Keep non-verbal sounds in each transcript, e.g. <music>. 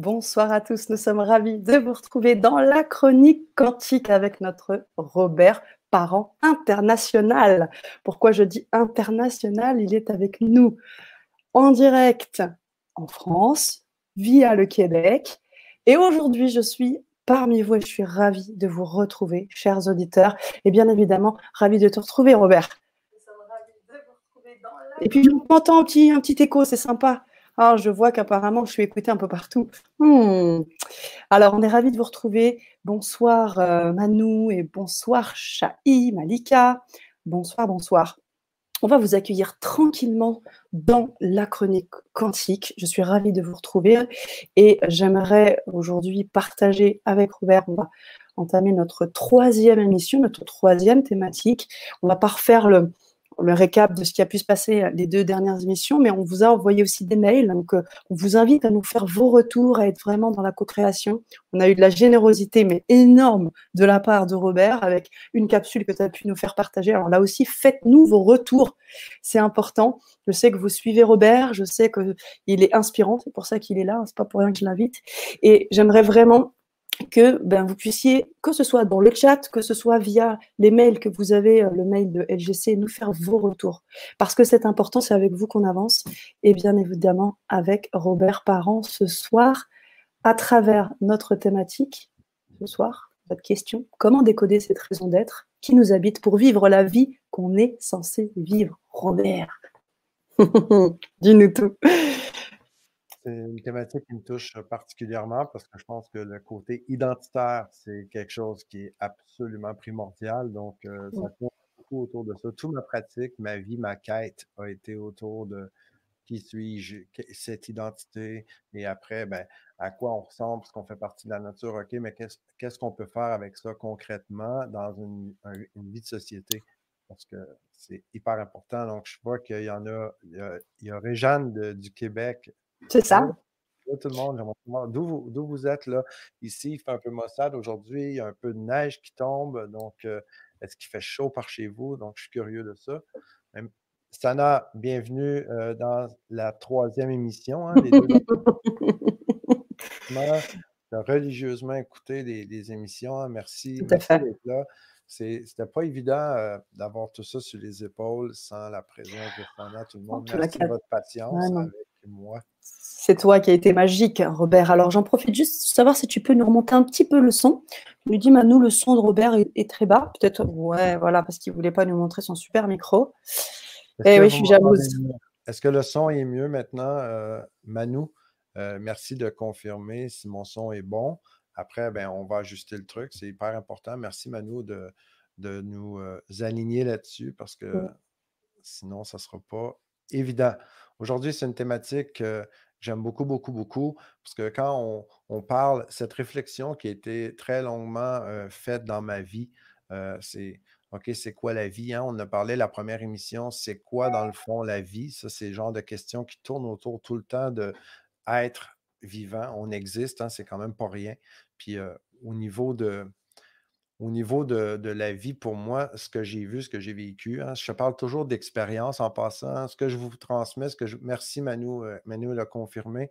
Bonsoir à tous, nous sommes ravis de vous retrouver dans la chronique quantique avec notre Robert, parent international. Pourquoi je dis international? Il est avec nous en direct en France, via le Québec. Et aujourd'hui, je suis parmi vous et je suis ravie de vous retrouver, chers auditeurs. Et bien évidemment, ravie de te retrouver, Robert. Et puis, un petit, un petit écho, c'est sympa. Alors, je vois qu'apparemment, je suis écoutée un peu partout. Hmm. Alors, on est ravis de vous retrouver. Bonsoir euh, Manou et bonsoir Chahi, Malika. Bonsoir, bonsoir. On va vous accueillir tranquillement dans la chronique quantique. Je suis ravie de vous retrouver et j'aimerais aujourd'hui partager avec Robert, on va entamer notre troisième émission, notre troisième thématique. On va pas refaire le, le récap de ce qui a pu se passer les deux dernières émissions, mais on vous a envoyé aussi des mails. Donc, euh, on vous invite à nous faire vos retours, à être vraiment dans la co-création. On a eu de la générosité, mais énorme, de la part de Robert, avec une capsule que tu as pu nous faire partager. Alors là aussi, faites-nous vos retours. C'est important. Je sais que vous suivez Robert, je sais qu'il est inspirant, c'est pour ça qu'il est là, c'est pas pour rien que je l'invite. Et j'aimerais vraiment que ben, vous puissiez, que ce soit dans le chat, que ce soit via les mails que vous avez, euh, le mail de LGC, nous faire vos retours. Parce que c'est important, c'est avec vous qu'on avance. Et bien évidemment, avec Robert Parent ce soir, à travers notre thématique, ce soir, votre question, comment décoder cette raison d'être qui nous habite pour vivre la vie qu'on est censé vivre Robert? <laughs> Dis-nous tout. C'est une thématique qui me touche particulièrement parce que je pense que le côté identitaire, c'est quelque chose qui est absolument primordial. Donc, euh, ça tourne beaucoup autour de ça. Toute ma pratique, ma vie, ma quête a été autour de qui suis-je, cette identité, et après, ben, à quoi on ressemble, parce qu'on fait partie de la nature, OK, mais qu'est-ce qu'on peut faire avec ça concrètement dans une, vie de société? Parce que c'est hyper important. Donc, je vois qu'il y en a, il y a, Réjeanne du Québec c'est ça. tout le monde. D'où vous, êtes là? Ici, il fait un peu maussade aujourd'hui, il y a un peu de neige qui tombe. Donc, euh, est-ce qu'il fait chaud par chez vous? Donc, je suis curieux de ça. Sana, bienvenue euh, dans la troisième émission. Hein, les deux <laughs> religieusement écouté les, émissions. Hein. Merci, merci d'être là. C'était pas évident euh, d'avoir tout ça sur les épaules sans la présence de Sana, tout le monde. Merci de votre patience avec moi. C'est toi qui as été magique, Robert. Alors j'en profite juste pour savoir si tu peux nous remonter un petit peu le son. Tu lui dis, Manu, le son de Robert est, très bas. Peut-être, ouais, voilà, parce qu'il ne voulait pas nous montrer son super micro. Eh oui, je suis jalouse. Est-ce que le son est mieux maintenant, euh, Manu? Euh, merci de confirmer si mon son est bon. Après, ben, on va ajuster le truc. C'est hyper important. Merci, Manu, de, de nous euh, aligner là-dessus parce que sinon, ça ne sera pas évident. Aujourd'hui, c'est une thématique que j'aime beaucoup, beaucoup, beaucoup, parce que quand on, parle, cette réflexion qui a été très longuement faite dans ma vie, c'est OK, c'est quoi la vie? Hein? On a parlé la première émission, c'est quoi dans le fond la vie? Ça, c'est le genre de questions qui tournent autour tout le temps de être vivant. On existe, hein, c'est quand même pas rien. Puis au niveau de, au niveau de, la vie, pour moi, ce que j'ai vu, ce que j'ai vécu, hein, je parle toujours d'expérience en passant. Ce que je vous transmets, ce que je. Merci Manu, euh, Manu l'a confirmé.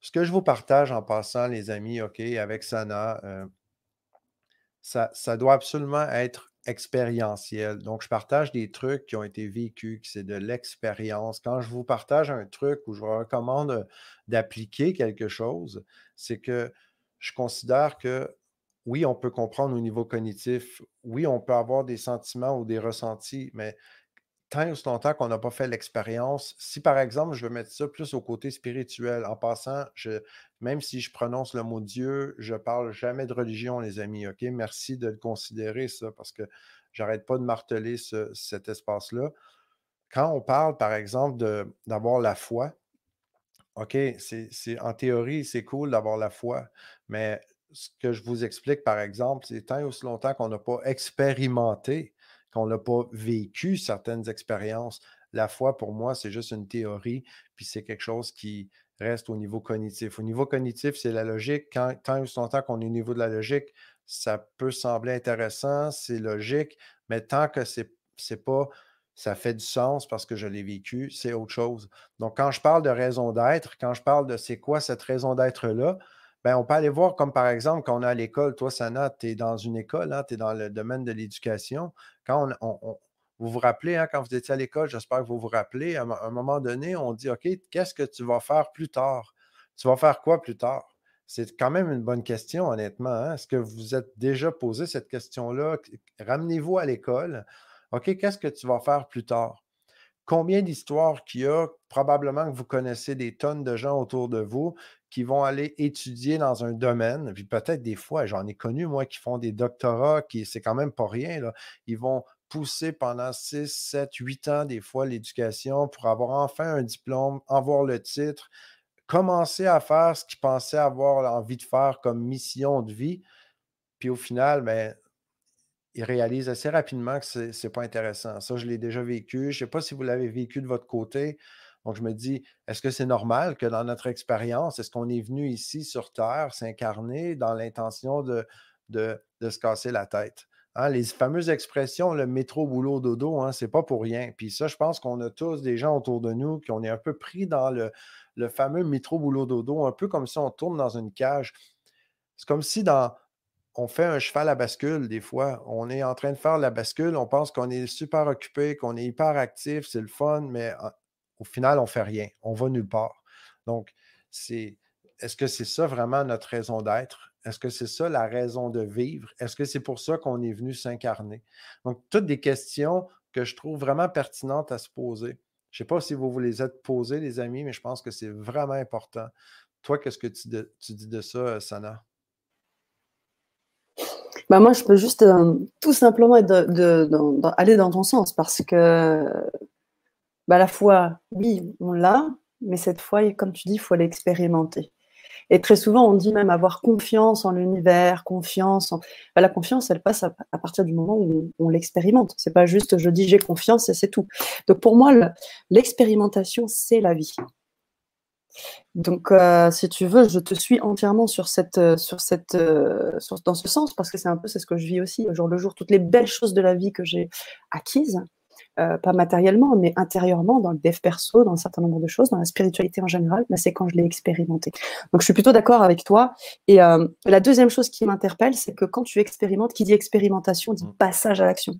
Ce que je vous partage en passant, les amis, OK, avec Sana, euh, ça, ça doit absolument être expérientiel. Donc, je partage des trucs qui ont été vécus, c'est de l'expérience. Quand je vous partage un truc ou je vous recommande d'appliquer quelque chose, c'est que je considère que oui, on peut comprendre au niveau cognitif, oui, on peut avoir des sentiments ou des ressentis, mais tant et longtemps qu'on n'a pas fait l'expérience, si par exemple, je veux mettre ça plus au côté spirituel, en passant, même si je prononce le mot Dieu, je ne parle jamais de religion, les amis, OK? Merci de le considérer, ça, parce que j'arrête pas de marteler cet espace-là. Quand on parle, par exemple, d'avoir la foi, OK, en théorie, c'est cool d'avoir la foi, mais ce que je vous explique, par exemple, c'est tant et aussi longtemps qu'on n'a pas expérimenté, qu'on n'a pas vécu certaines expériences. La foi, pour moi, c'est juste une théorie, puis c'est quelque chose qui reste au niveau cognitif. Au niveau cognitif, c'est la logique. Quand, tant et aussi longtemps qu'on est au niveau de la logique, ça peut sembler intéressant, c'est logique, mais tant que ce n'est pas ça fait du sens parce que je l'ai vécu, c'est autre chose. Donc, quand je parle de raison d'être, quand je parle de c'est quoi cette raison d'être-là, ben, on peut aller voir comme par exemple quand on est à l'école, toi, Sana, tu es dans une école, hein, tu es dans le domaine de l'éducation. Quand on, vous vous rappelez, hein, quand vous étiez à l'école, j'espère que vous vous rappelez, à un moment donné, on dit OK, qu'est-ce que tu vas faire plus tard? Tu vas faire quoi plus tard? C'est quand même une bonne question, honnêtement. Hein. Est-ce que vous êtes déjà posé cette question-là? Ramenez-vous à l'école. OK, qu'est-ce que tu vas faire plus tard? Combien d'histoires qu'il y a? Probablement que vous connaissez des tonnes de gens autour de vous qui vont aller étudier dans un domaine. Puis peut-être des fois, j'en ai connu, moi, qui font des doctorats, qui c'est quand même pas rien. Là. Ils vont pousser pendant 6, 7, 8 ans, des fois, l'éducation pour avoir enfin un diplôme, avoir le titre, commencer à faire ce qu'ils pensaient avoir envie de faire comme mission de vie. Puis au final, ben, ils réalisent assez rapidement que ce n'est pas intéressant. Ça, je l'ai déjà vécu. Je ne sais pas si vous l'avez vécu de votre côté. Donc, je me dis, est-ce que c'est normal que dans notre expérience, est-ce qu'on est venu ici sur Terre s'incarner dans l'intention de, de, se casser la tête? Hein, les fameuses expressions, le métro, boulot, dodo, hein, c'est pas pour rien. Puis ça, je pense qu'on a tous des gens autour de nous qui on est un peu pris dans le, le fameux métro, boulot, dodo, un peu comme si on tourne dans une cage. C'est comme si dans, on fait un cheval à bascule des fois. On est en train de faire la bascule, on pense qu'on est super occupé, qu'on est hyper actif, c'est le fun, mais au final, on ne fait rien. On va nulle part. Donc, c'est est-ce que c'est ça vraiment notre raison d'être? Est-ce que c'est ça la raison de vivre? Est-ce que c'est pour ça qu'on est venu s'incarner? Donc, toutes des questions que je trouve vraiment pertinentes à se poser. Je ne sais pas si vous vous les êtes posées, les amis, mais je pense que c'est vraiment important. Toi, qu'est-ce que tu, dis de ça, Sana? Bah moi, je peux juste euh, tout simplement aller dans ton sens parce que bah, la fois, oui, on l'a, mais cette fois, comme tu dis, il faut l'expérimenter. Et très souvent, on dit même avoir confiance en l'univers, confiance. Bah, la confiance, elle passe à, partir du moment où on, l'expérimente. C'est pas juste je dis j'ai confiance et c'est tout. Donc pour moi, l'expérimentation, c'est la vie. Donc, euh, si tu veux, je te suis entièrement sur cette, euh, sur cette, euh, dans ce sens, parce que c'est un peu c'est ce que je vis aussi au jour le jour. Toutes les belles choses de la vie que j'ai acquises, pas matériellement, mais intérieurement, dans le dev perso, dans un certain nombre de choses, dans la spiritualité en général, bah, c'est quand je l'ai expérimenté. Donc, je suis plutôt d'accord avec toi. Et la deuxième chose qui m'interpelle, c'est que quand tu expérimentes, qui dit expérimentation, dit mmh. passage à l'action.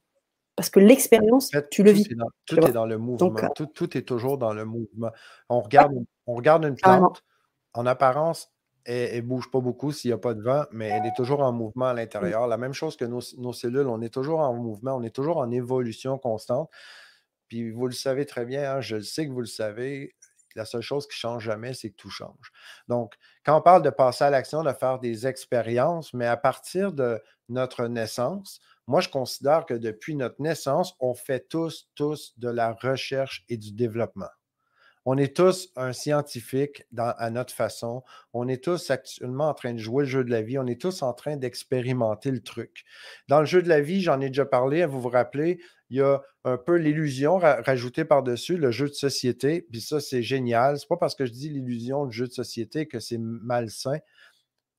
Parce que l'expérience, tu le vis. tout est dans le mouvement. tout, est toujours dans le mouvement. On regarde, on regarde une plante, en apparence, elle ne bouge pas beaucoup s'il n'y a pas de vent, mais elle est toujours en mouvement à l'intérieur. La même chose que nos, cellules, on est toujours en mouvement, on est toujours en évolution constante. Puis vous le savez très bien, hein, je le sais que vous le savez, la seule chose qui ne change jamais, c'est que tout change. Donc, quand on parle de passer à l'action, de faire des expériences, mais à partir de notre naissance, moi, je considère que depuis notre naissance, on fait tous, tous de la recherche et du développement. On est tous un scientifique à notre façon. On est tous actuellement en train de jouer le jeu de la vie. On est tous en train d'expérimenter le truc. Dans le jeu de la vie, j'en ai déjà parlé, vous vous rappelez, il y a un peu l'illusion rajoutée par-dessus, le jeu de société. Puis ça, c'est génial. C'est pas parce que je dis l'illusion du jeu de société que c'est malsain.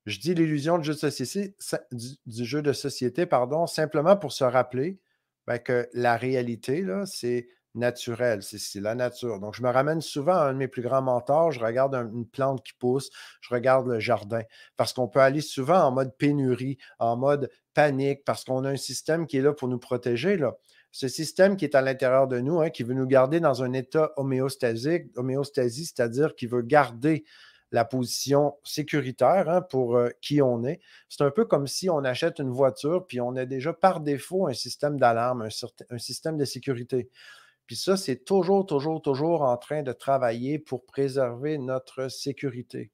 Je dis l'illusion du jeu de société, du, jeu de société, pardon, simplement pour se rappeler ben, que la réalité, là, c'est naturel, c'est la nature. Donc, je me ramène souvent à un de mes plus grands mentors, je regarde une plante qui pousse, je regarde le jardin, parce qu'on peut aller souvent en mode pénurie, en mode panique, parce qu'on a un système qui est là pour nous protéger. Ce système qui est à l'intérieur de nous, hein, qui veut nous garder dans un état homéostasique, homéostasie, c'est-à-dire qui veut garder la position sécuritaire hein, pour euh, qui on est. C'est un peu comme si on achète une voiture, puis on a déjà par défaut un système d'alarme, un, système de sécurité. Puis ça, c'est toujours, toujours, toujours en train de travailler pour préserver notre sécurité.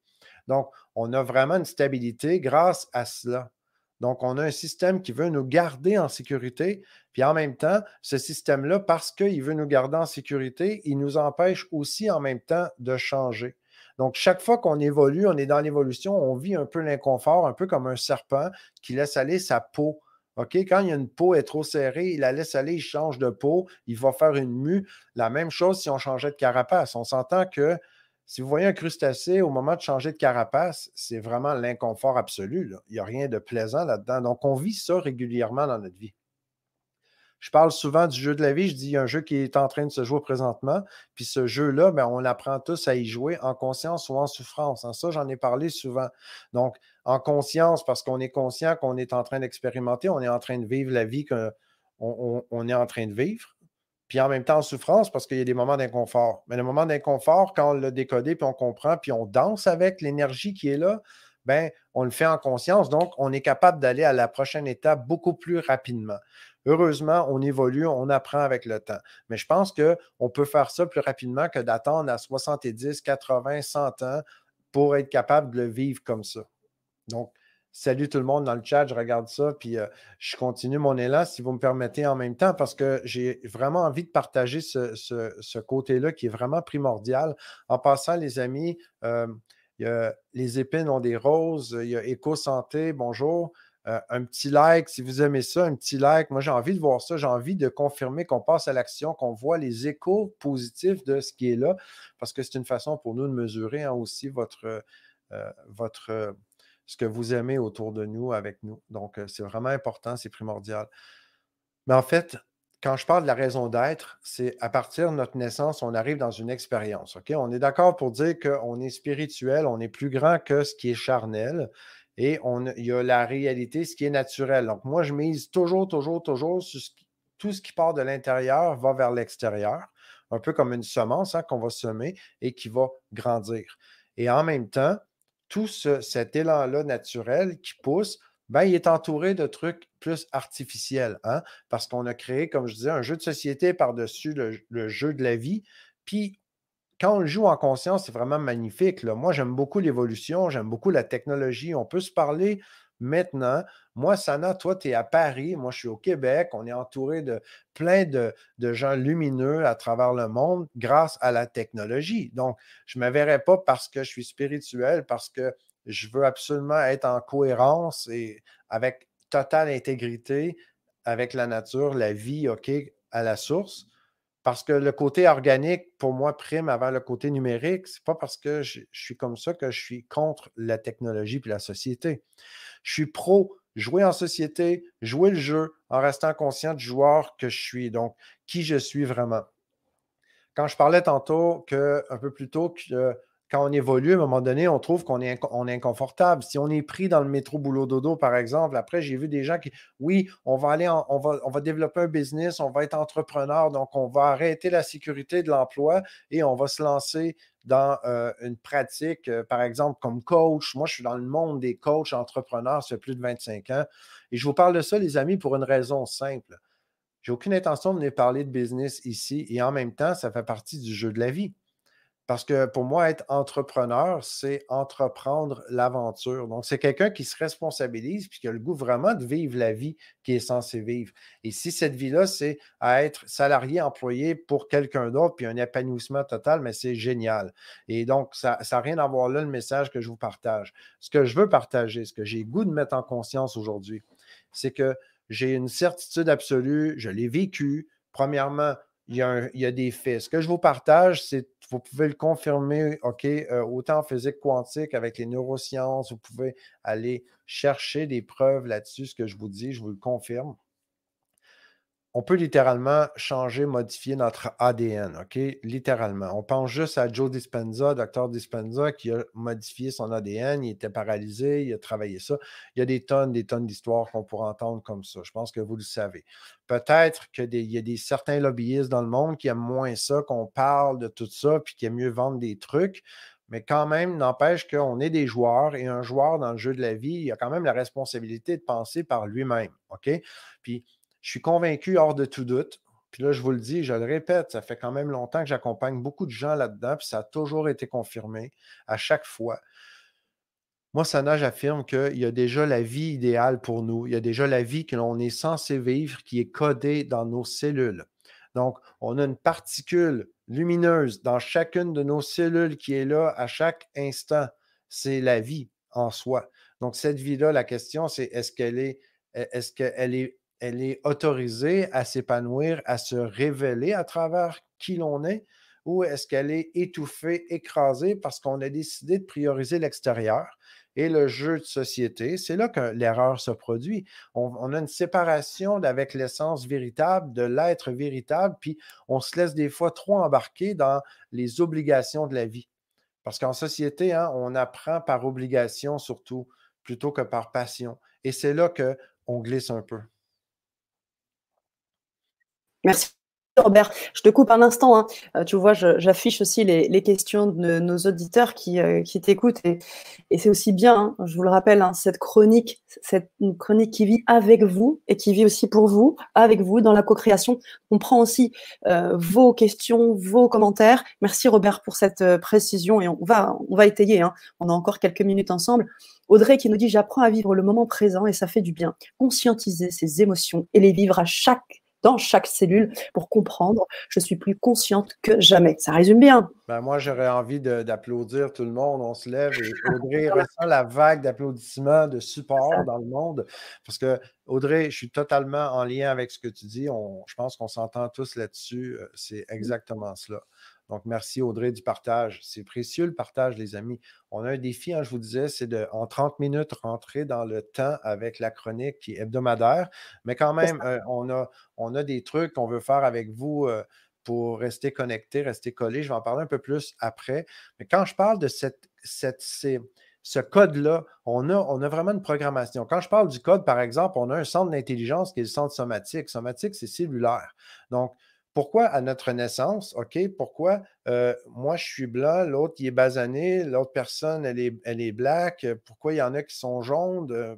Donc, on a vraiment une stabilité grâce à cela. Donc, on a un système qui veut nous garder en sécurité, puis en même temps, ce système-là, parce qu'il veut nous garder en sécurité, il nous empêche aussi en même temps de changer. Donc, chaque fois qu'on évolue, on est dans l'évolution, on vit un peu l'inconfort, un peu comme un serpent qui laisse aller sa peau OK, quand il y a une peau est trop serrée, il la laisse aller, il change de peau, il va faire une mue. La même chose si on changeait de carapace. On s'entend que si vous voyez un crustacé, au moment de changer de carapace, c'est vraiment l'inconfort absolu. Il n'y a rien de plaisant là-dedans. Donc, on vit ça régulièrement dans notre vie. Je parle souvent du jeu de la vie. Je dis, un jeu qui est en train de se jouer présentement. Puis ce jeu-là, ben, on apprend tous à y jouer en conscience ou en souffrance. En ça, j'en ai parlé souvent. Donc, en conscience, parce qu'on est conscient qu'on est en train d'expérimenter, on est en train de vivre la vie qu'on on, est en train de vivre. Puis en même temps, en souffrance, parce qu'il y a des moments d'inconfort. Mais le moment d'inconfort, quand on l'a décodé, puis on comprend, puis on danse avec l'énergie qui est là, ben, on le fait en conscience. Donc, on est capable d'aller à la prochaine étape beaucoup plus rapidement. Heureusement, on évolue, on apprend avec le temps. Mais je pense qu'on peut faire ça plus rapidement que d'attendre à 70, 80, 100 ans pour être capable de le vivre comme ça. Donc, salut tout le monde dans le chat, je regarde ça, puis euh, je continue mon élan, si vous me permettez, en même temps, parce que j'ai vraiment envie de partager ce, côté-là qui est vraiment primordial. En passant, les amis, euh, Les épines ont des roses, il y a Éco-Santé, bonjour. Euh, un petit like si vous aimez ça, un petit like. Moi, j'ai envie de voir ça. J'ai envie de confirmer qu'on passe à l'action, qu'on voit les échos positifs de ce qui est là, parce que c'est une façon pour nous de mesurer hein, aussi votre, euh, votre, ce que vous aimez autour de nous, avec nous. Donc, euh, c'est vraiment important, c'est primordial. Mais en fait, quand je parle de la raison d'être, c'est à partir de notre naissance, on arrive dans une expérience. On est d'accord pour dire qu'on est spirituel, on est plus grand que ce qui est charnel et on, il y a la réalité, ce qui est naturel. Donc, moi, je mise toujours, toujours, toujours sur tout ce qui part de l'intérieur va vers l'extérieur, un peu comme une semence hein, qu'on va semer et qui va grandir. Et en même temps, tout cet élan-là naturel qui pousse, ben, il est entouré de trucs plus artificiels, hein, parce qu'on a créé, comme je disais, un jeu de société par-dessus le, jeu de la vie. Puis quand on le joue en conscience, c'est vraiment magnifique. Moi, j'aime beaucoup l'évolution, j'aime beaucoup la technologie. On peut se parler maintenant. Moi, Sana, toi, tu es à Paris, moi, je suis au Québec. On est entouré de plein de, gens lumineux à travers le monde grâce à la technologie. Donc, je ne me verrais pas parce que je suis spirituel, parce que je veux absolument être en cohérence et avec totale intégrité avec la nature, la vie, OK, à la source. Parce que le côté organique, pour moi, prime avant le côté numérique. Ce n'est pas parce que je, suis comme ça que je suis contre la technologie et la société. Je suis pro jouer en société, jouer le jeu en restant conscient du joueur que je suis, donc qui je suis vraiment. Quand je parlais tantôt que, un peu plus tôt que quand on évolue, à un moment donné, on trouve qu'on est, on est inconfortable. Si on est pris dans le métro boulot dodo, par exemple, après, j'ai vu des gens qui, oui, on va aller, on, va, on va développer un business, on va être entrepreneur, donc on va arrêter la sécurité de l'emploi et on va se lancer dans euh, une pratique, euh, par exemple, comme coach. Moi, je suis dans le monde des coachs entrepreneurs, ça fait plus de 25 ans. Et je vous parle de ça, les amis, pour une raison simple. J'ai aucune intention de venir parler de business ici et en même temps, ça fait partie du jeu de la vie. Parce que pour moi, être entrepreneur, c'est entreprendre l'aventure. Donc, c'est quelqu'un qui se responsabilise puis qui a le goût vraiment de vivre la vie qui est censé vivre. Et si cette vie-là, c'est à être salarié, employé pour quelqu'un d'autre, puis un épanouissement total, mais c'est génial. Et donc, ça n'a rien à voir là le message que je vous partage. Ce que je veux partager, ce que j'ai goût de mettre en conscience aujourd'hui, c'est que j'ai une certitude absolue, je l'ai vécu. Premièrement, il y, a des faits. Ce que je vous partage, c'est, vous pouvez le confirmer, OK, euh, autant en physique quantique avec les neurosciences, vous pouvez aller chercher des preuves là-dessus. Ce que je vous dis, je vous le confirme on peut littéralement changer, modifier notre ADN, OK? Littéralement. On pense juste à Joe Dispenza, docteur Dispenza, qui a modifié son ADN, il était paralysé, il a travaillé ça. Il y a des tonnes, des tonnes d'histoires qu'on pourrait entendre comme ça. Je pense que vous le savez. Peut-être qu'il y a des certains lobbyistes dans le monde qui aiment moins ça, qu'on parle de tout ça, puis qui aiment mieux vendre des trucs. Mais quand même, n'empêche qu'on est des joueurs et un joueur dans le jeu de la vie, il a quand même la responsabilité de penser par lui-même. OK? Puis je suis convaincu hors de tout doute. Puis là, je vous le dis, je le répète, ça fait quand même longtemps que j'accompagne beaucoup de gens là-dedans, puis ça a toujours été confirmé à chaque fois. Moi, Sana, j'affirme qu'il y a déjà la vie idéale pour nous. Il y a déjà la vie que l'on est censé vivre qui est codée dans nos cellules. Donc, on a une particule lumineuse dans chacune de nos cellules qui est là à chaque instant. C'est la vie en soi. Donc, cette vie-là, la question, c'est est-ce qu'elle est, est-ce qu'elle est elle est autorisée à s'épanouir, à se révéler à travers qui l'on est, ou est-ce qu'elle est étouffée, écrasée parce qu'on a décidé de prioriser l'extérieur et le jeu de société? C'est là que l'erreur se produit. On, a une séparation avec l'essence véritable, de l'être véritable, puis on se laisse des fois trop embarquer dans les obligations de la vie. Parce qu'en société, hein, on apprend par obligation surtout, plutôt que par passion. Et c'est là qu'on glisse un peu. Merci. Robert, je te coupe un instant. Hein. Euh, tu vois, j'affiche aussi les, questions de nos auditeurs qui, euh, t'écoutent. Et, c'est aussi bien, hein, je vous le rappelle, hein, cette chronique, cette chronique qui vit avec vous et qui vit aussi pour vous, avec vous, dans la co-création. On prend aussi euh, vos questions, vos commentaires. Merci Robert pour cette précision et on va, on va étayer. On a encore quelques minutes ensemble. Audrey qui nous dit J'apprends à vivre le moment présent et ça fait du bien. Conscientiser ses émotions et les vivre à chaque dans chaque cellule pour comprendre. Je suis plus consciente que jamais. Ça résume bien. Ben moi, j'aurais envie d'applaudir tout le monde. On se lève et <laughs> Audrey ressent la vague d'applaudissements, de support dans le monde. Parce que, Audrey, je suis totalement en lien avec ce que tu dis. On, je pense qu'on s'entend tous là-dessus. Euh, c'est exactement cela. Donc, merci Audrey du partage. C'est précieux le partage, les amis. On a un défi, hein, je vous disais, c'est de, en 30 minutes, rentrer dans le temps avec la chronique qui est hebdomadaire. Mais quand même, euh, on, a, on a des trucs qu'on veut faire avec vous. Euh, pour rester connecté, rester collé. Je vais en parler un peu plus après. Mais quand je parle de cette, cette, ce code-là, on a, on a vraiment une programmation. Quand je parle du code, par exemple, on a un centre d'intelligence qui est le centre somatique. Somatique, c'est cellulaire. Donc, pourquoi à notre naissance, OK, pourquoi euh, moi je suis blanc, l'autre il est basané, l'autre personne elle est, elle black, pourquoi il y en a qui sont jaunes, euh,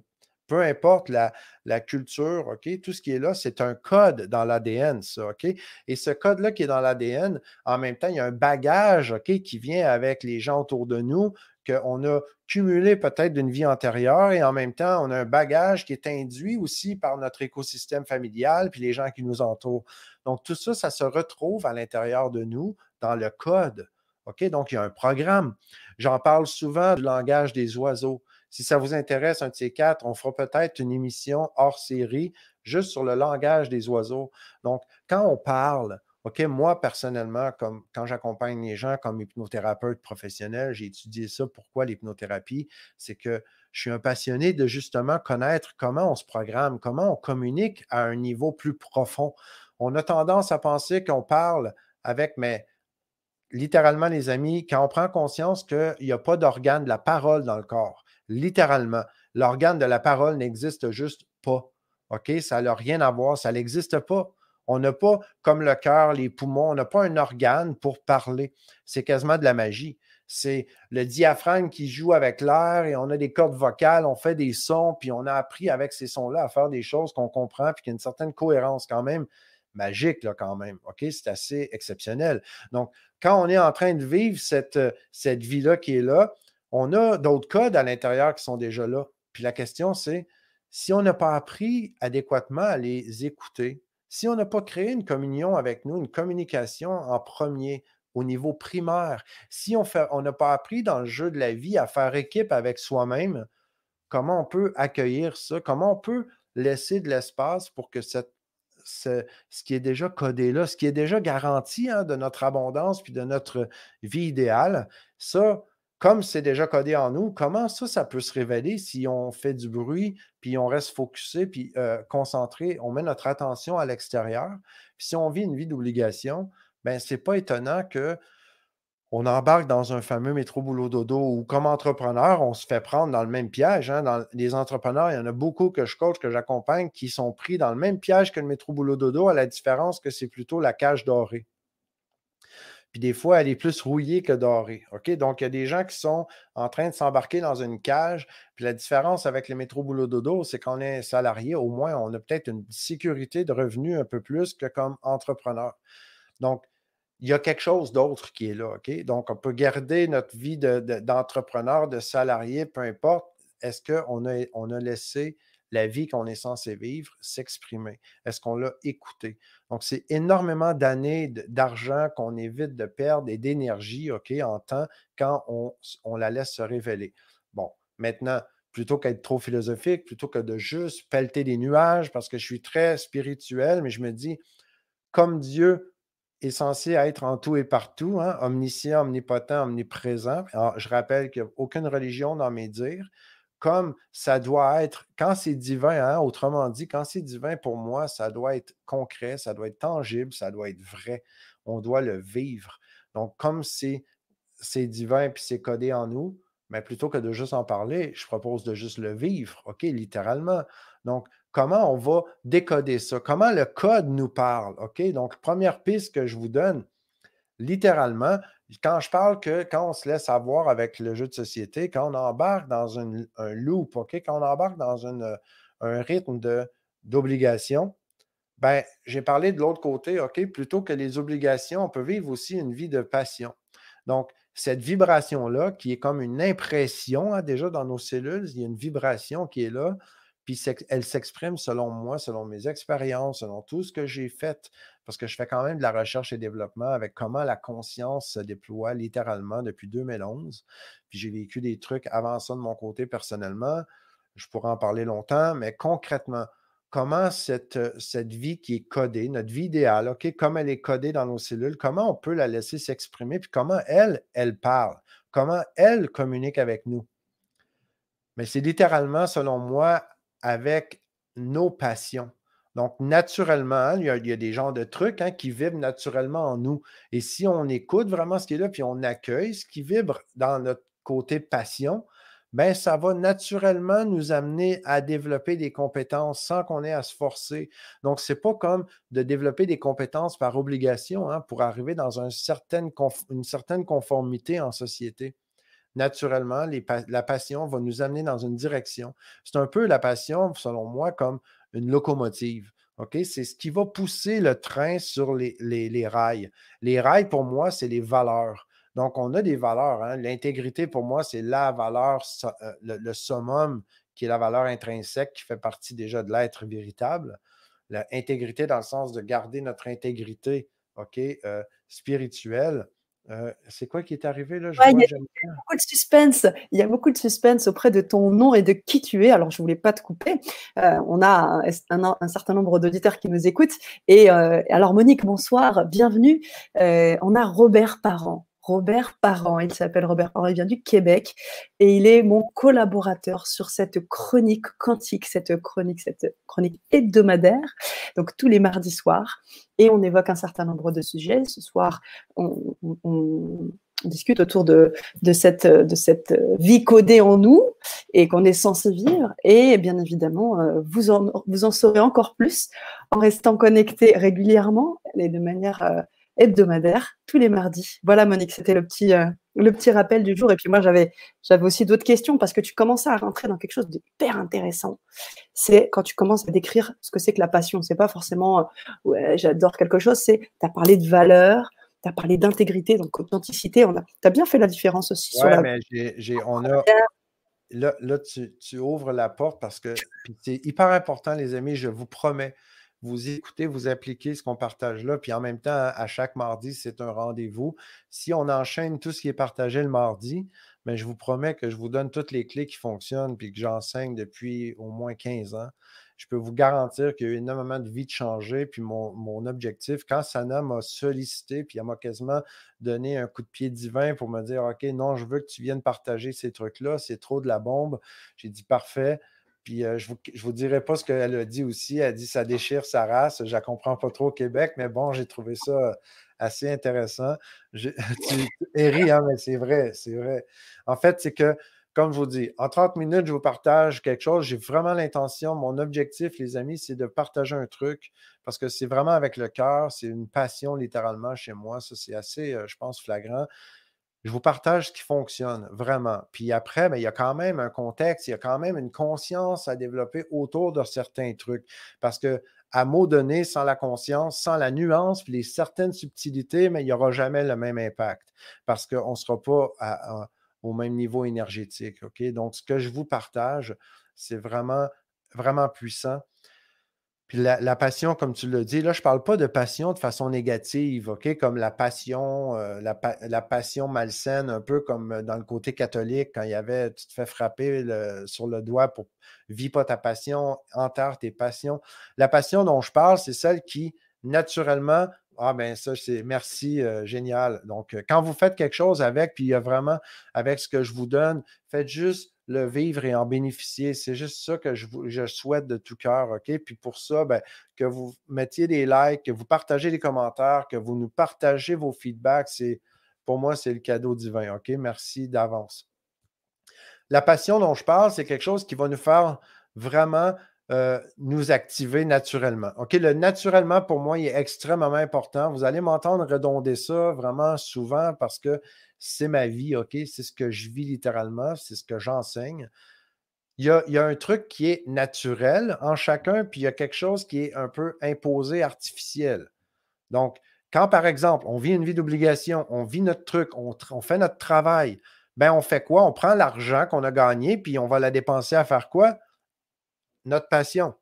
peu importe la, culture, OK, tout ce qui est là, c'est un code dans l'ADN, ça, OK? Et ce code-là qui est dans l'ADN, en même temps, il y a un bagage, qui vient avec les gens autour de nous, qu'on a cumulé peut-être d'une vie antérieure et en même temps, on a un bagage qui est induit aussi par notre écosystème familial puis les gens qui nous entourent. Donc, tout ça, ça se retrouve à l'intérieur de nous dans le code. OK? Donc, il y a un programme. J'en parle souvent du langage des oiseaux. Si ça vous intéresse, un de ces quatre, on fera peut-être une émission hors série juste sur le langage des oiseaux. Donc, quand on parle, OK, moi, personnellement, quand j'accompagne les gens comme hypnothérapeute professionnel, j'ai étudié ça. Pourquoi l'hypnothérapie? C'est que je suis un passionné de justement connaître comment on se programme, comment on communique à un niveau plus profond. On a tendance à penser qu'on parle avec, mais littéralement, les amis, quand on prend conscience qu'il n'y a pas d'organe de la parole dans le corps, littéralement, l'organe de la parole n'existe juste pas. OK? Ça n'a rien à voir, ça n'existe pas. On n'a pas, comme le cœur, les poumons, on n'a pas un organe pour parler. C'est quasiment de la magie. C'est le diaphragme qui joue avec l'air et on a des cordes vocales, on fait des sons, puis on a appris avec ces sons-là à faire des choses qu'on comprend, puis qu'il y a une certaine cohérence quand même magique, là, quand même. OK? C'est assez exceptionnel. Donc, quand on est en train de vivre cette, cette vie-là qui est là, on a d'autres codes à l'intérieur qui sont déjà là. Puis la question, c'est si on n'a pas appris adéquatement à les écouter, si on n'a pas créé une communion avec nous, une communication en premier, au niveau primaire, si on n'a pas appris dans le jeu de la vie à faire équipe avec soi-même, comment on peut accueillir ça? Comment on peut laisser de l'espace pour que ce, qui est déjà codé là, ce qui est déjà garanti hein, de notre abondance puis de notre vie idéale, ça, comme c'est déjà codé en nous, comment ça, ça peut se révéler si on fait du bruit, puis on reste focusé, puis euh, concentré, on met notre attention à l'extérieur. Puis si on vit une vie d'obligation, ben c'est pas étonnant que on embarque dans un fameux métro boulot dodo ou comme entrepreneur, on se fait prendre dans le même piège. Hein. Dans les entrepreneurs, il y en a beaucoup que je coach, que j'accompagne, qui sont pris dans le même piège que le métro boulot dodo, à la différence que c'est plutôt la cage dorée. Puis des fois, elle est plus rouillée que dorée. Donc, il y a des gens qui sont en train de s'embarquer dans une cage. Puis la différence avec les métro boulot dodo, c'est qu'on est salarié, au moins, on a peut-être une sécurité de revenus un peu plus que comme entrepreneur. Donc, il y a quelque chose d'autre qui est là. OK? Donc, on peut garder notre vie d'entrepreneur, de, salarié, peu importe. Est-ce qu'on a, on a laissé la vie qu'on est censé vivre s'exprimer? Est-ce qu'on l'a écouté? Donc, c'est énormément d'années d'argent qu'on évite de perdre et d'énergie, OK, en temps quand on, la laisse se révéler. Bon, maintenant, plutôt qu'être trop philosophique, plutôt que de juste pelleter des nuages, parce que je suis très spirituel, mais je me dis, comme Dieu est censé être en tout et partout, hein, omniscient, omnipotent, omniprésent. Je rappelle qu'il aucune religion dans mes dires. Comme ça doit être, quand c'est divin, hein, autrement dit, quand c'est divin pour moi, ça doit être concret, ça doit être tangible, ça doit être vrai. On doit le vivre. Donc, comme c'est divin puis c'est codé en nous, mais plutôt que de juste en parler, je propose de juste le vivre, OK, littéralement. Donc, comment on va décoder ça? Comment le code nous parle? OK? Donc, première piste que je vous donne, littéralement, quand je parle que quand on se laisse avoir avec le jeu de société, quand on embarque dans un loop, OK? Quand on embarque dans un rythme d'obligation, ben, j'ai parlé de l'autre côté, OK? Plutôt que les obligations, on peut vivre aussi une vie de passion. Donc, cette vibration-là, qui est comme une impression hein, déjà dans nos cellules, il y a une vibration qui est là, puis elle s'exprime selon moi, selon mes expériences, selon tout ce que j'ai fait, parce que je fais quand même de la recherche et développement avec comment la conscience se déploie littéralement depuis 2011. Puis j'ai vécu des trucs avant ça de mon côté personnellement. Je pourrais en parler longtemps, mais concrètement, comment cette, euh, cette vie qui est codée, notre vie idéale, OK, comme elle est codée dans nos cellules, comment on peut la laisser s'exprimer, puis comment elle, elle parle, comment elle communique avec nous? Mais c'est littéralement, selon moi, avec nos passions. Donc, naturellement, il y, a, des genres de trucs hein, qui vibrent naturellement en nous. Et si on écoute vraiment ce qui est là, puis on accueille ce qui vibre dans notre côté passion, ben, ça va naturellement nous amener à développer des compétences sans qu'on ait à se forcer. Donc, ce n'est pas comme de développer des compétences par obligation hein, pour arriver dans une certaine conformité en société. Naturellement, la passion va nous amener dans une direction. C'est un peu la passion, selon moi, comme une locomotive. C'est ce qui va pousser le train sur les, rails. Les rails, pour moi, c'est les valeurs. Donc, on a des valeurs. Hein. L'intégrité, pour moi, c'est la valeur, euh, le, summum, qui est la valeur intrinsèque, qui fait partie déjà de l'être véritable. L'intégrité dans le sens de garder notre intégrité OK, euh, spirituelle. Euh, c'est quoi qui est arrivé là? il, y a, beaucoup de suspense. Il y a beaucoup de suspense auprès de ton nom et de qui tu es. Alors, je ne voulais pas te couper. on a un, certain nombre d'auditeurs qui nous écoutent. Et alors, Monique, bonsoir, bienvenue. on a Robert Parent. Robert Parent. Il s'appelle Robert Parent, il vient du Québec et il est mon collaborateur sur cette chronique quantique, cette chronique, cette chronique hebdomadaire, donc tous les mardis soirs. Et on évoque un certain nombre de sujets. Ce soir, on, discute autour de, cette, vie codée en nous et qu'on est censé vivre. Et bien évidemment, euh, vous en, vous en saurez encore plus en restant connecté régulièrement et de manière euh, hebdomadaire tous les mardis. Voilà, Monique, c'était le petit, euh, le petit rappel du jour. Et puis moi, j'avais, j'avais aussi d'autres questions parce que tu commençais à rentrer dans quelque chose d'hyper intéressant. C'est quand tu commences à décrire ce que c'est que la passion. C'est pas forcément, euh, ouais, j'adore quelque chose. C'est, tu as parlé de valeur, tu as parlé d'intégrité, donc authenticité. On a, tu as bien fait la différence aussi sur la. mais j'ai, on a. Là, là tu, tu, ouvres la porte parce que c'est hyper important, les amis, je vous promets vous écoutez, vous appliquez ce qu'on partage là, puis en même temps, à chaque mardi, c'est un rendez-vous. Si on enchaîne tout ce qui est partagé le mardi, mais ben, je vous promets que je vous donne toutes les clés qui fonctionnent, puis que j'enseigne depuis au moins 15 ans. Je peux vous garantir qu'il y a eu énormément de vie de changer, puis mon, objectif, quand Sana m'a sollicité, puis elle m'a quasiment donné un coup de pied divin pour me dire, OK, non, je veux que tu viennes partager ces trucs-là, c'est trop de la bombe. J'ai dit, parfait. Puis euh, je ne vous, dirai pas ce qu'elle a dit aussi. Elle dit ça déchire sa race. Je ne comprends pas trop au Québec, mais bon, j'ai trouvé ça assez intéressant. <laughs> tu, ris, hein, mais c'est vrai, c'est vrai. En fait, c'est que, comme je vous dis, en 30 minutes, je vous partage quelque chose. J'ai vraiment l'intention, mon objectif, les amis, c'est de partager un truc parce que c'est vraiment avec le cœur, c'est une passion littéralement chez moi. Ça, c'est assez, euh, je pense, flagrant je vous partage ce qui fonctionne vraiment. Puis après, ben, il y a quand même un contexte, il y a quand même une conscience à développer autour de certains trucs. Parce que à mots donné, sans la conscience, sans la nuance, puis les certaines subtilités, mais il n'y aura jamais le même impact. Parce qu'on ne sera pas au même niveau énergétique. Donc, ce que je vous partage, c'est vraiment, vraiment puissant. Puis la, passion, comme tu l'as dit, là, je ne parle pas de passion de façon négative, OK? Comme la passion, euh, la, passion malsaine, un peu comme dans le côté catholique, quand il y avait, tu te fais frapper sur le doigt pour vis pas ta passion, enterre tes passions. La passion dont je parle, c'est celle qui, naturellement, Ah, ben ça, c'est merci, euh, génial. Donc, euh, quand vous faites quelque chose avec, puis il y a vraiment, avec ce que je vous donne, faites juste le vivre et en bénéficier. C'est juste ça que je, souhaite de tout cœur, OK? Puis pour ça, ben, que vous mettiez des likes, que vous partagez des commentaires, que vous nous partagez vos feedbacks, c'est pour moi, c'est le cadeau divin, OK? Merci d'avance. La passion dont je parle, c'est quelque chose qui va nous faire vraiment euh, nous activer naturellement. OK, le naturellement, pour moi, il est extrêmement important. Vous allez m'entendre redonder ça vraiment souvent parce que c'est ma vie, OK? C'est ce que je vis littéralement, c'est ce que j'enseigne. Il y, a, un truc qui est naturel en chacun, puis il y a quelque chose qui est un peu imposé, artificiel. Donc, quand par exemple, on vit une vie d'obligation, on vit notre truc, on, on fait notre travail, ben on fait quoi? On prend l'argent qu'on a gagné, puis on va la dépenser à faire quoi? notre passion.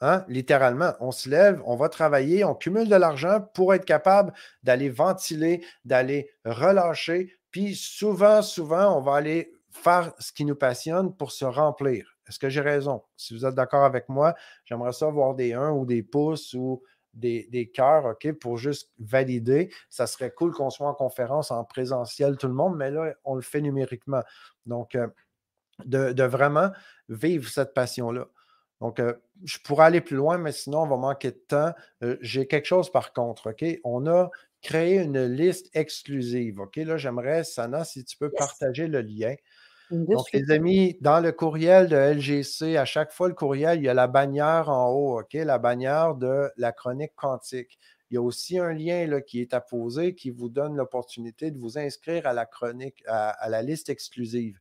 Hein? Littéralement, on se lève, on va travailler, on cumule de l'argent pour être capable d'aller ventiler, d'aller relâcher. Puis souvent, souvent, on va aller faire ce qui nous passionne pour se remplir. Est-ce que j'ai raison? Si vous êtes d'accord avec moi, j'aimerais ça voir des 1 ou des pouces ou des, des cœurs, OK, pour juste valider. Ça serait cool qu'on soit en conférence en présentiel, tout le monde, mais là, on le fait numériquement. Donc, euh, de, de, vraiment vivre cette passion-là. Donc, euh, je pourrais aller plus loin, mais sinon, on va manquer de temps. Euh, j'ai quelque chose par contre, OK? On a créé une liste exclusive, OK? Là, j'aimerais, Sana, si tu peux partager le lien. Donc, les amis, dans le courriel de LGC, à chaque fois le courriel, il y a la bannière en haut, OK? La bannière de la chronique quantique. Il y a aussi un lien là, qui est apposé qui vous donne l'opportunité de vous inscrire à la chronique, à la liste exclusive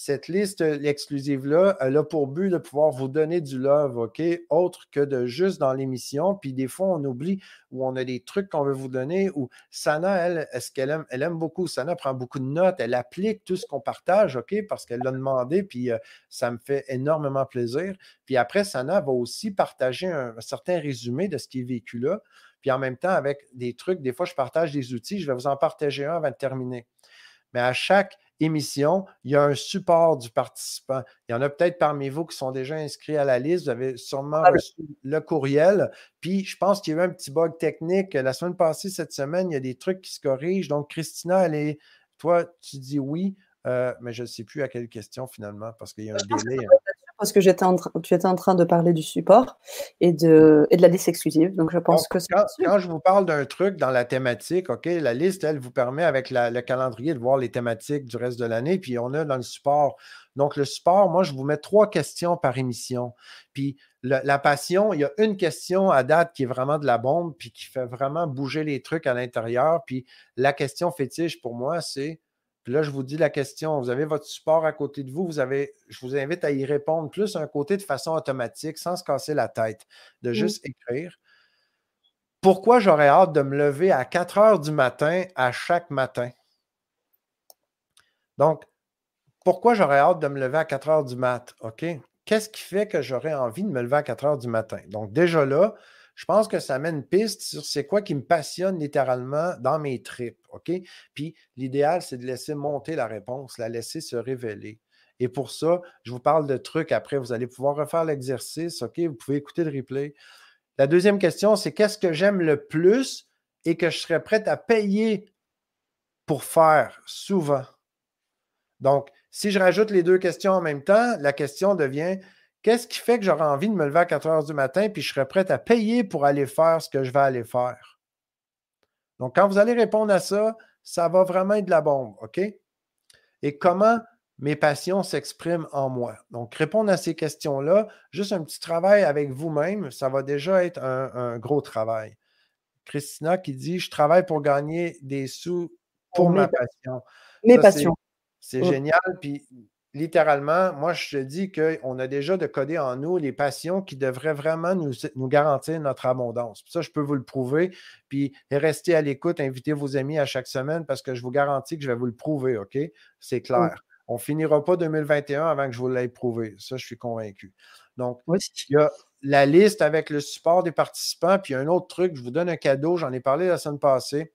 cette liste exclusive-là, elle a pour but de pouvoir vous donner du love, OK? Autre que de juste dans l'émission. Puis des fois, on oublie ou on a des trucs qu'on veut vous donner. Ou Sana, elle, est-ce qu'elle aime? Elle aime beaucoup? Sana prend beaucoup de notes. Elle applique tout ce qu'on partage, OK? Parce qu'elle l'a demandé. Puis euh, ça me fait énormément plaisir. Puis après, Sana va aussi partager un, un certain résumé de ce qui est vécu là. Puis en même temps, avec des trucs, des fois, je partage des outils. Je vais vous en partager un avant de terminer. Mais à chaque émission, il y a un support du participant. Il y en a peut-être parmi vous qui sont déjà inscrits à la liste. Vous avez sûrement ah reçu le courriel. Puis, je pense qu'il y a eu un petit bug technique. La semaine passée, cette semaine, il y a des trucs qui se corrigent. Donc, Christina, elle est. Toi, tu dis oui, euh, mais je ne sais plus à quelle question finalement parce qu'il y a un délai. Parce que j'étais en tu étais en train de parler du support et de, et de la liste exclusive. Donc, je pense que quand, quand, je vous parle d'un truc dans la thématique, OK, la liste, elle vous permet avec le calendrier de voir les thématiques du reste de l'année. Puis, on a dans le support. Donc, le support, moi, je vous mets trois questions par émission. Puis, la passion, il y a une question à date qui est vraiment de la bombe, puis qui fait vraiment bouger les trucs à l'intérieur. Puis, la question fétiche pour moi, c'est là, je vous dis la question. Vous avez votre support à côté de vous. vous avez, je vous invite à y répondre plus un côté de façon automatique, sans se casser la tête, de mmh. juste écrire. Pourquoi j'aurais hâte de me lever à 4 heures du matin à chaque matin? Donc, pourquoi j'aurais hâte de me lever à 4 heures du matin? OK? Qu'est-ce qui fait que j'aurais envie de me lever à 4 heures du matin? Donc, déjà là, je pense que ça met une piste sur c'est quoi qui me passionne littéralement dans mes tripes. Puis l'idéal, c'est de laisser monter la réponse, la laisser se révéler. Et pour ça, je vous parle de trucs après. Vous allez pouvoir refaire l'exercice. OK? Vous pouvez écouter le replay. La deuxième question, c'est qu'est-ce que j'aime le plus et que je serais prête à payer pour faire souvent? Donc, si je rajoute les deux questions en même temps, la question devient Qu'est-ce qui fait que j'aurais envie de me lever à 4 heures du matin puis je serais prêt à payer pour aller faire ce que je vais aller faire? Donc, quand vous allez répondre à ça, ça va vraiment être de la bombe, OK? Et comment mes passions s'expriment en moi? Donc, répondre à ces questions-là, juste un petit travail avec vous-même, ça va déjà être un, gros travail. Christina qui dit Je travaille pour gagner des sous pour ma passion. Mes passions. C'est génial. Puis littéralement, moi, je te dis qu'on a déjà de coder en nous les passions qui devraient vraiment nous, nous, garantir notre abondance. Ça, je peux vous le prouver. Puis restez à l'écoute, invitez vos amis à chaque semaine parce que je vous garantis que je vais vous le prouver, OK? C'est clair. On ne finira pas 2021 avant que je vous l'aie prouvé. Ça, je suis convaincu. Donc, il y a la liste avec le support des participants. Puis il y a un autre truc, je vous donne un cadeau, j'en ai parlé la semaine passée.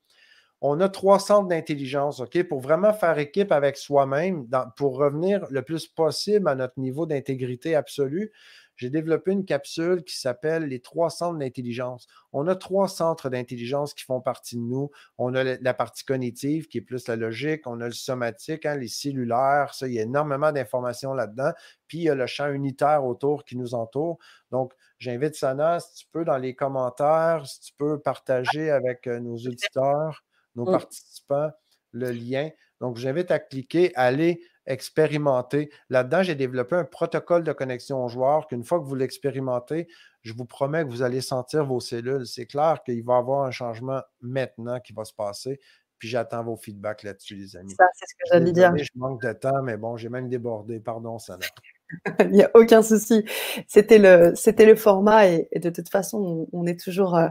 On a trois centres d'intelligence, OK, pour vraiment faire équipe avec soi-même, pour revenir le plus possible à notre niveau d'intégrité absolue j'ai développé une capsule qui s'appelle les trois centres d'intelligence. On a trois centres d'intelligence qui font partie de nous. On a la partie cognitive qui est plus la logique, on a le somatique, hein, les cellulaires, ça, il y a énormément d'informations là-dedans. Puis il y a le champ unitaire autour qui nous entoure. Donc, j'invite Sana, si tu peux, dans les commentaires, si tu peux partager avec euh, nos auditeurs, nos participants, le lien. Donc, j'invite à cliquer, aller expérimenter. Là-dedans, j'ai développé un protocole de connexion aux joueurs qu'une fois que vous l'expérimentez, je vous promets que vous allez sentir vos cellules. C'est clair qu'il va y avoir un changement maintenant qui va se passer. Puis j'attends vos feedbacks là-dessus, les amis. Ça, c'est ce que j'allais dire. Je manque de temps, mais bon, j'ai même débordé. Pardon, Sana. <laughs> Il n'y a aucun souci. C'était le, c'était le format et, de toute façon, on, est toujours, euh,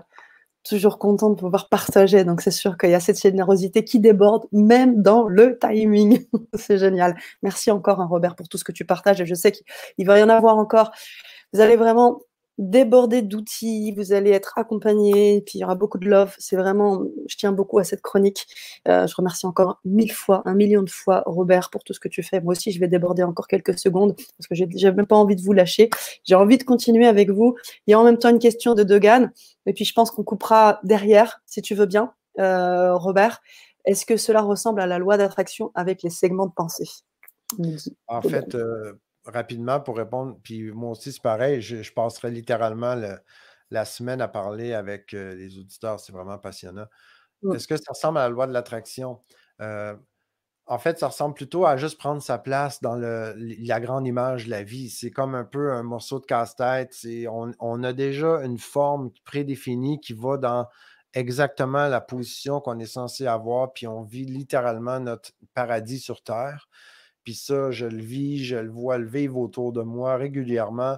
toujours content de pouvoir partager. Donc, c'est sûr qu'il y a cette générosité qui déborde, même dans le timing. <laughs> c'est génial. Merci encore, hein, Robert, pour tout ce que tu partages. Et je sais qu'il va y en avoir encore. Vous allez vraiment déborder d'outils, vous allez être accompagné, puis il y aura beaucoup de love. C'est vraiment, je tiens beaucoup à cette chronique. Euh, je remercie encore mille fois, un million de fois, Robert, pour tout ce que tu fais. Moi aussi, je vais déborder encore quelques secondes parce que j'ai même pas envie de vous lâcher. J'ai envie de continuer avec vous. Il y a en même temps une question de Degan, et puis je pense qu'on coupera derrière, si tu veux bien, euh, Robert. Est-ce que cela ressemble à la loi d'attraction avec les segments de pensée? En fait, rapidement pour répondre, puis moi aussi, c'est pareil, je, passerai littéralement la semaine à parler avec euh, les auditeurs. C'est vraiment passionnant. Est-ce que ça ressemble à la loi de l'attraction? Euh, en fait, ça ressemble plutôt à juste prendre sa place dans la grande image de la vie. C'est comme un peu un morceau de casse-tête. On, on, a déjà une forme prédéfinie qui va dans exactement la position qu'on est censé avoir, puis on vit littéralement notre paradis sur Terre. Puis ça, je le vis, je le vois le vivre autour de moi régulièrement.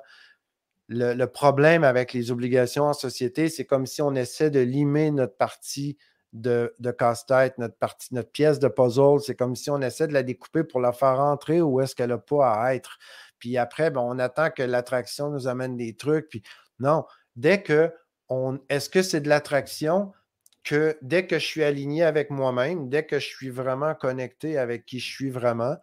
Le, problème avec les obligations en société, c'est comme si on essaie de limer notre partie de, casse-tête, notre, partie, notre pièce de puzzle. C'est comme si on essaie de la découper pour la faire rentrer où est-ce qu'elle n'a pas à être. Puis après, ben, on attend que l'attraction nous amène des trucs. Puis non, dès que on. Est-ce que c'est de l'attraction? que dès que je suis aligné avec moi-même, dès que je suis vraiment connecté avec qui je suis vraiment,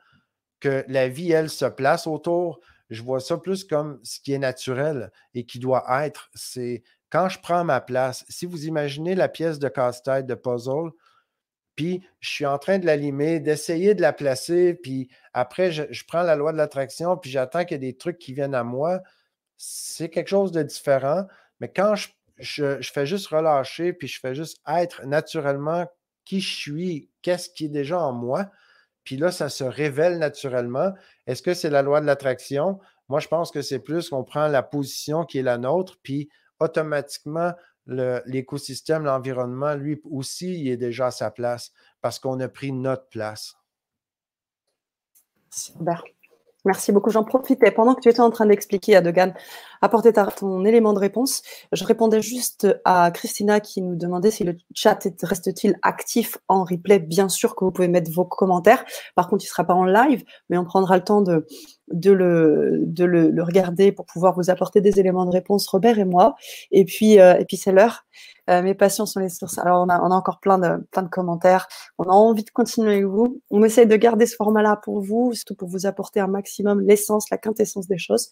que la vie, elle, se place autour. Je vois ça plus comme ce qui est naturel et qui doit être. C'est quand je prends ma place. Si vous imaginez la pièce de casse-tête de puzzle, puis je suis en train de la d'essayer de la placer, puis après, je, prends la loi de l'attraction, puis j'attends qu'il y ait des trucs qui viennent à moi. C'est quelque chose de différent. Mais quand je, je, fais juste relâcher, puis je fais juste être naturellement qui je suis, qu'est-ce qui est déjà en moi, puis là, ça se révèle naturellement. Est-ce que c'est la loi de l'attraction? Moi, je pense que c'est plus qu'on prend la position qui est la nôtre, puis automatiquement, l'écosystème, l'environnement, lui aussi, il est déjà à sa place parce qu'on a pris notre place. Super. Merci beaucoup. J'en profitais pendant que tu étais en train d'expliquer à Degan, apporter ton élément de réponse. Je répondais juste à Christina qui nous demandait si le chat reste-t-il actif en replay. Bien sûr que vous pouvez mettre vos commentaires. Par contre, il ne sera pas en live, mais on prendra le temps de, le, regarder pour pouvoir vous apporter des éléments de réponse, Robert et moi. Et puis, euh, et puis c'est l'heure. Euh, mes passions sont les sources. Alors, on a, encore plein de, commentaires. On a envie de continuer avec vous. On essaye de garder ce format-là pour vous, surtout pour vous apporter un maximum l'essence, la quintessence des choses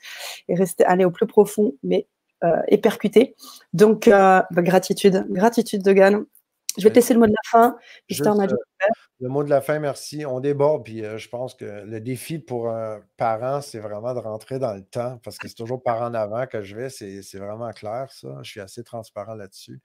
et rester, aller au plus profond, mais euh. Donc, euh, bah, gratitude, gratitude de. Je vais te laisser le mot de la fin. Le mot de la fin, merci. On déborde, puis euh, je pense que le défi pour un parent, c'est vraiment de rentrer dans le temps, parce que c'est toujours par en avant que je vais. C'est vraiment clair, ça. Je suis assez transparent là-dessus.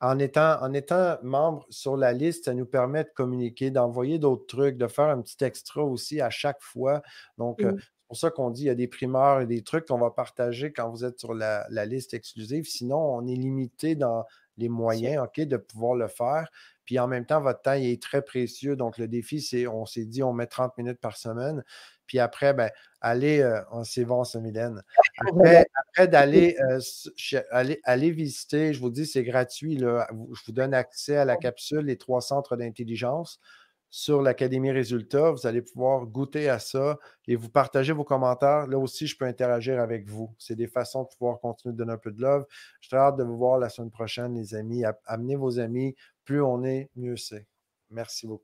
En étant, en étant membre sur la liste, ça nous permet de communiquer, d'envoyer d'autres trucs, de faire un petit extra aussi à chaque fois. Donc, euh, c'est pour ça qu'on dit qu'il y a des primeurs et des trucs qu'on va partager quand vous êtes sur la, la, liste exclusive. Sinon, on est limité dans les moyens OK, de pouvoir le faire. Puis en même temps, votre temps est très précieux. Donc, le défi, c'est, on s'est dit, on met 30 minutes par semaine. Puis après, ben, allez, euh, <laughs> c'est bon, ça, Mylène. Après, d'aller <laughs> euh, aller, visiter, je vous dis, c'est gratuit. Là, je vous donne accès à la capsule, les trois centres d'intelligence. Sur l'Académie Résultats. Vous allez pouvoir goûter à ça et vous partager vos commentaires. Là aussi, je peux interagir avec vous. C'est des façons de pouvoir continuer de donner un peu de love. Je très hâte de vous voir la semaine prochaine, les amis. Amenez vos amis. Plus on est, mieux c'est. Merci beaucoup.